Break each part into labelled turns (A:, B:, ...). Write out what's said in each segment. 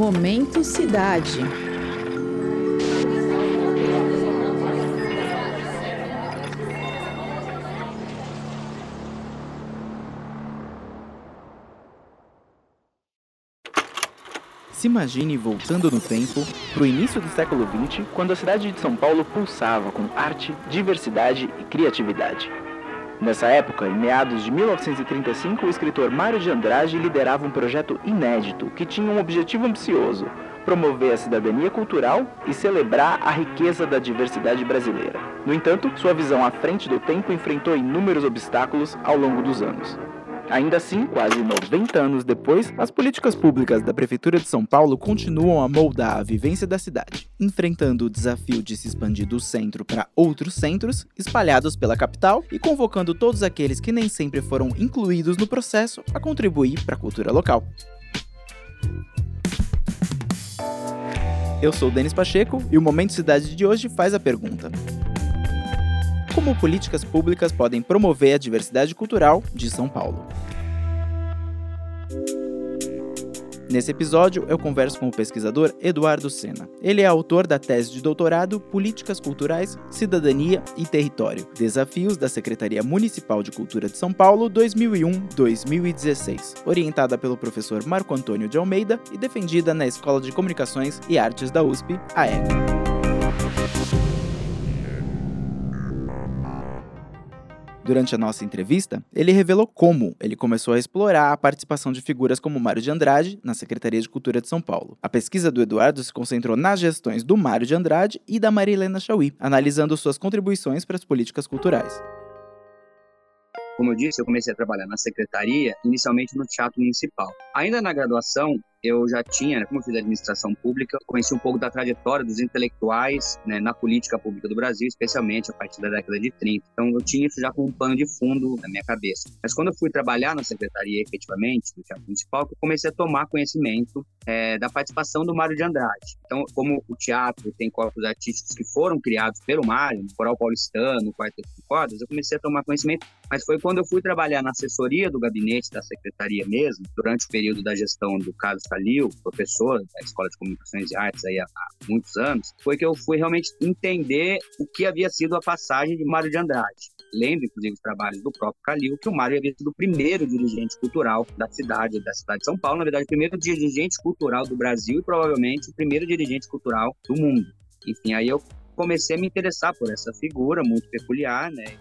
A: Momento Cidade.
B: Se imagine voltando no tempo para o início do século XX, quando a cidade de São Paulo pulsava com arte, diversidade e criatividade. Nessa época, em meados de 1935, o escritor Mário de Andrade liderava um projeto inédito que tinha um objetivo ambicioso: promover a cidadania cultural e celebrar a riqueza da diversidade brasileira. No entanto, sua visão à frente do tempo enfrentou inúmeros obstáculos ao longo dos anos. Ainda assim, quase 90 anos depois, as políticas públicas da Prefeitura de São Paulo continuam a moldar a vivência da cidade, enfrentando o desafio de se expandir do centro para outros centros, espalhados pela capital, e convocando todos aqueles que nem sempre foram incluídos no processo a contribuir para a cultura local. Eu sou Denis Pacheco e o Momento Cidade de hoje faz a pergunta: como políticas públicas podem promover a diversidade cultural de São Paulo. Nesse episódio, eu converso com o pesquisador Eduardo Sena. Ele é autor da tese de doutorado Políticas Culturais, Cidadania e Território: Desafios da Secretaria Municipal de Cultura de São Paulo 2001-2016, orientada pelo professor Marco Antônio de Almeida e defendida na Escola de Comunicações e Artes da USP, a ECA. Durante a nossa entrevista, ele revelou como ele começou a explorar a participação de figuras como Mário de Andrade na Secretaria de Cultura de São Paulo. A pesquisa do Eduardo se concentrou nas gestões do Mário de Andrade e da Maria Helena Chauí, analisando suas contribuições para as políticas culturais.
C: Como eu disse, eu comecei a trabalhar na secretaria, inicialmente no Teatro Municipal. Ainda na graduação, eu já tinha, né, como eu fiz administração pública, conheci um pouco da trajetória dos intelectuais né, na política pública do Brasil, especialmente a partir da década de 30. Então eu tinha isso já como um pano de fundo na minha cabeça. Mas quando eu fui trabalhar na secretaria, efetivamente, do Teatro Municipal, eu comecei a tomar conhecimento é, da participação do Mário de Andrade. Então, como o teatro tem corpos artísticos que foram criados pelo Mário, no Coral Paulistano, Quarteto de Cordas, eu comecei a tomar conhecimento, mas foi quando eu fui trabalhar na assessoria do gabinete da secretaria mesmo, durante o período da gestão do Carlos Calil, professor da Escola de Comunicações e Artes aí há, há muitos anos, foi que eu fui realmente entender o que havia sido a passagem de Mário de Andrade lendo inclusive os trabalhos do próprio Calil, que o Mário havia sido o primeiro dirigente cultural da cidade, da cidade de São Paulo, na verdade, o primeiro dirigente cultural do Brasil e provavelmente o primeiro dirigente cultural do mundo. Enfim, aí eu comecei a me interessar por essa figura muito peculiar, né?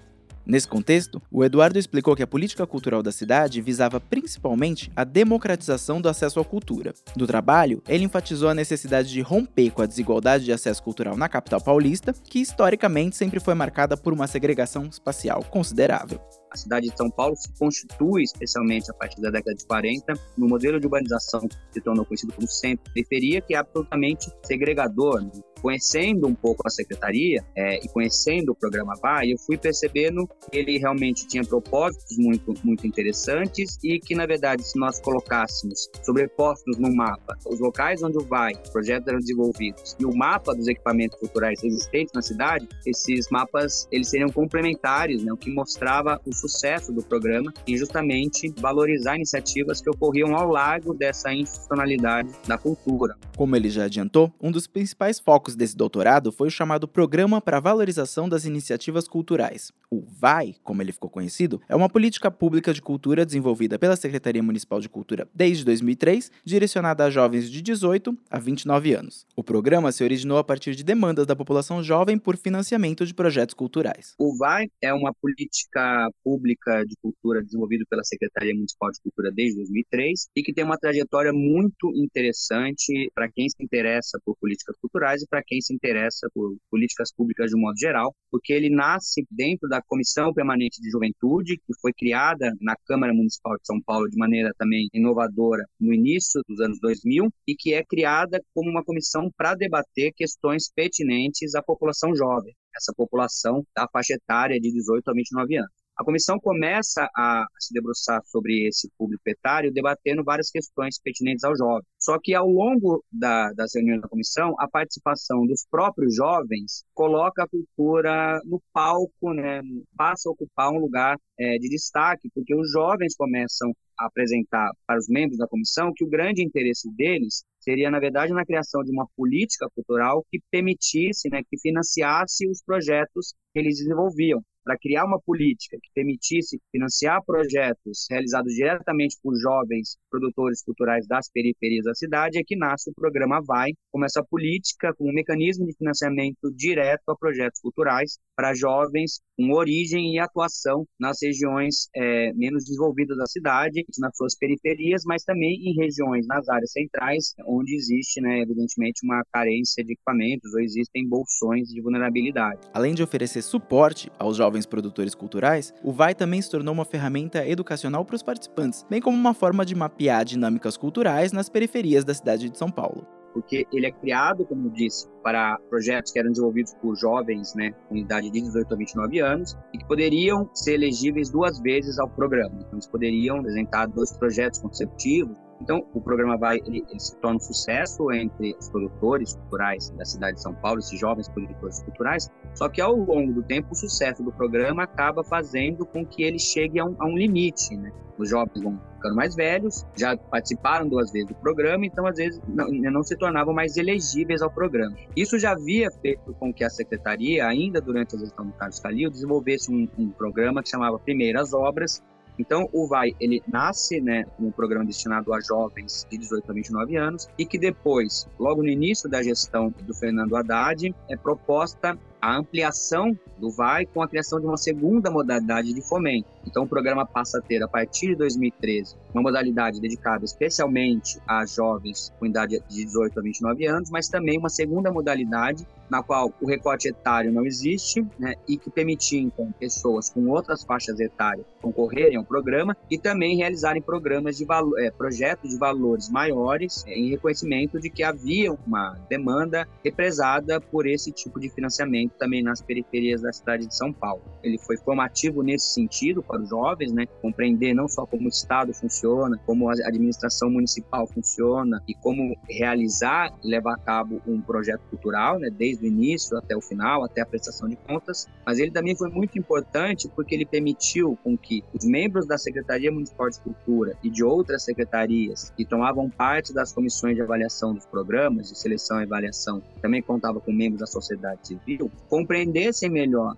B: Nesse contexto, o Eduardo explicou que a política cultural da cidade visava principalmente a democratização do acesso à cultura. Do trabalho, ele enfatizou a necessidade de romper com a desigualdade de acesso cultural na capital paulista, que historicamente sempre foi marcada por uma segregação espacial considerável.
C: A cidade de São Paulo se constitui, especialmente a partir da década de 40, no modelo de urbanização que se tornou conhecido como centro-periferia, que é absolutamente segregador. Conhecendo um pouco a secretaria é, e conhecendo o programa VAI, eu fui percebendo que ele realmente tinha propósitos muito, muito interessantes e que, na verdade, se nós colocássemos sobrepostos no mapa os locais onde o VAI, projetos eram desenvolvidos, e o mapa dos equipamentos culturais existentes na cidade, esses mapas eles seriam complementares, né, o que mostrava os sucesso do programa e justamente valorizar iniciativas que ocorriam ao largo dessa institucionalidade da cultura.
B: Como ele já adiantou, um dos principais focos desse doutorado foi o chamado Programa para a Valorização das Iniciativas Culturais. O VAI, como ele ficou conhecido, é uma política pública de cultura desenvolvida pela Secretaria Municipal de Cultura desde 2003, direcionada a jovens de 18 a 29 anos. O programa se originou a partir de demandas da população jovem por financiamento de projetos culturais.
C: O VAI é uma política Pública de Cultura desenvolvido pela Secretaria Municipal de Cultura desde 2003 e que tem uma trajetória muito interessante para quem se interessa por políticas culturais e para quem se interessa por políticas públicas de um modo geral, porque ele nasce dentro da Comissão Permanente de Juventude, que foi criada na Câmara Municipal de São Paulo de maneira também inovadora no início dos anos 2000 e que é criada como uma comissão para debater questões pertinentes à população jovem, essa população da faixa etária de 18 a 29 anos. A comissão começa a se debruçar sobre esse público etário, debatendo várias questões pertinentes ao jovem. Só que ao longo da, das reuniões da comissão, a participação dos próprios jovens coloca a cultura no palco, né, passa a ocupar um lugar é, de destaque, porque os jovens começam a apresentar para os membros da comissão que o grande interesse deles seria, na verdade, na criação de uma política cultural que permitisse, né, que financiasse os projetos que eles desenvolviam para criar uma política que permitisse financiar projetos realizados diretamente por jovens produtores culturais das periferias da cidade, é que nasce o programa Vai, como essa política, com um mecanismo de financiamento direto a projetos culturais para jovens com origem e atuação nas regiões é, menos desenvolvidas da cidade, nas suas periferias, mas também em regiões, nas áreas centrais, onde existe, né, evidentemente, uma carência de equipamentos ou existem bolsões de vulnerabilidade.
B: Além de oferecer suporte aos jovens jovens produtores culturais, o VAI também se tornou uma ferramenta educacional para os participantes, bem como uma forma de mapear dinâmicas culturais nas periferias da cidade de São Paulo
C: porque ele é criado, como disse, para projetos que eram desenvolvidos por jovens, né, com idade de 18 a 29 anos, e que poderiam ser elegíveis duas vezes ao programa. Então, eles poderiam apresentar dois projetos consecutivos então, o programa vai, ele, ele, se torna um sucesso entre os produtores culturais da cidade de São Paulo, esses jovens produtores culturais, só que ao longo do tempo o sucesso do programa acaba fazendo com que ele chegue a um, a um limite, né? Os jovens vão ficando mais velhos, já participaram duas vezes do programa, então às vezes não, não se tornavam mais elegíveis ao programa. Isso já havia feito com que a secretaria, ainda durante a gestão do Carlos Calil, desenvolvesse um, um programa que chamava Primeiras Obras, então, o VAI, ele nasce, né, um programa destinado a jovens de 18 a 29 anos e que depois, logo no início da gestão do Fernando Haddad, é proposta a ampliação do VAI com a criação de uma segunda modalidade de fomento. Então, o programa passa a ter, a partir de 2013, uma modalidade dedicada especialmente a jovens com idade de 18 a 29 anos, mas também uma segunda modalidade na qual o recorte etário não existe, né, e que permitia, então, pessoas com outras faixas etárias concorrerem ao programa e também realizarem programas de é, projetos de valores maiores é, em reconhecimento de que havia uma demanda represada por esse tipo de financiamento também nas periferias da cidade de São Paulo. Ele foi formativo nesse sentido para os jovens, né, compreender não só como o Estado funciona, como a administração municipal funciona e como realizar e levar a cabo um projeto cultural, né, desde o início até o final, até a prestação de contas, mas ele também foi muito importante porque ele permitiu com que os membros da Secretaria Municipal de Cultura e de outras secretarias que tomavam parte das comissões de avaliação dos programas de seleção e avaliação, também contava com membros da sociedade civil, compreendessem melhor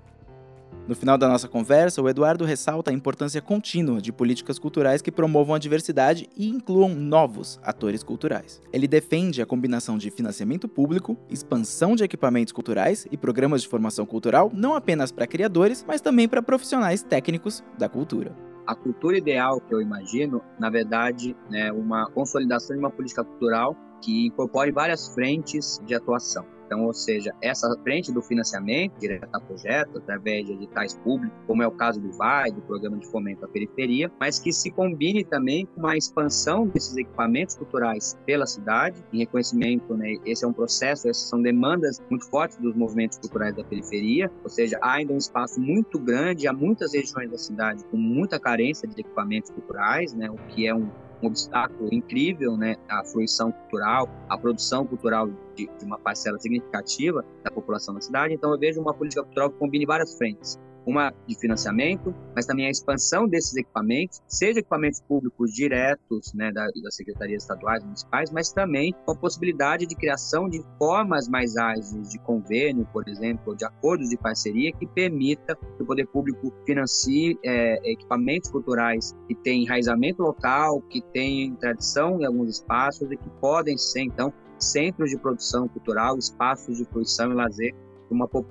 B: no final da nossa conversa, o Eduardo ressalta a importância contínua de políticas culturais que promovam a diversidade e incluam novos atores culturais. Ele defende a combinação de financiamento público, expansão de equipamentos culturais e programas de formação cultural não apenas para criadores, mas também para profissionais técnicos da cultura.
C: A cultura ideal que eu imagino, na verdade, é uma consolidação de uma política cultural que incorpore várias frentes de atuação. Então, ou seja, essa frente do financiamento direto a projetos, através de editais públicos, como é o caso do VAI, do Programa de Fomento à Periferia, mas que se combine também com uma expansão desses equipamentos culturais pela cidade, em reconhecimento, né, esse é um processo, essas são demandas muito fortes dos movimentos culturais da periferia, ou seja, há ainda um espaço muito grande, há muitas regiões da cidade com muita carência de equipamentos culturais, né, o que é um um obstáculo incrível, né, à fruição cultural, à produção cultural de, de uma parcela significativa da população da cidade. Então, eu vejo uma política cultural que combine várias frentes uma de financiamento, mas também a expansão desses equipamentos, seja equipamentos públicos diretos né, da, das secretarias estaduais, municipais, mas também com a possibilidade de criação de formas mais ágeis de convênio, por exemplo, de acordos de parceria que permita que o poder público financie é, equipamentos culturais que têm enraizamento local, que têm tradição em alguns espaços e que podem ser, então, centros de produção cultural, espaços de fruição e lazer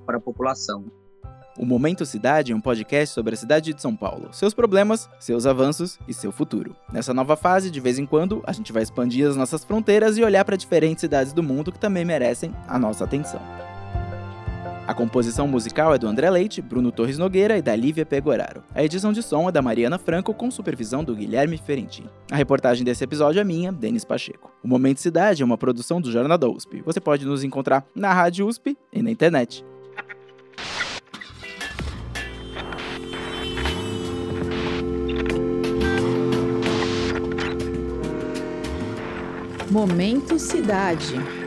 C: para a população.
B: O Momento Cidade é um podcast sobre a cidade de São Paulo, seus problemas, seus avanços e seu futuro. Nessa nova fase, de vez em quando, a gente vai expandir as nossas fronteiras e olhar para diferentes cidades do mundo que também merecem a nossa atenção. A composição musical é do André Leite, Bruno Torres Nogueira e da Lívia Pegoraro. A edição de som é da Mariana Franco com supervisão do Guilherme Ferentini. A reportagem desse episódio é minha, Denis Pacheco. O Momento Cidade é uma produção do Jornal da USP. Você pode nos encontrar na Rádio USP e na internet.
A: Momento Cidade.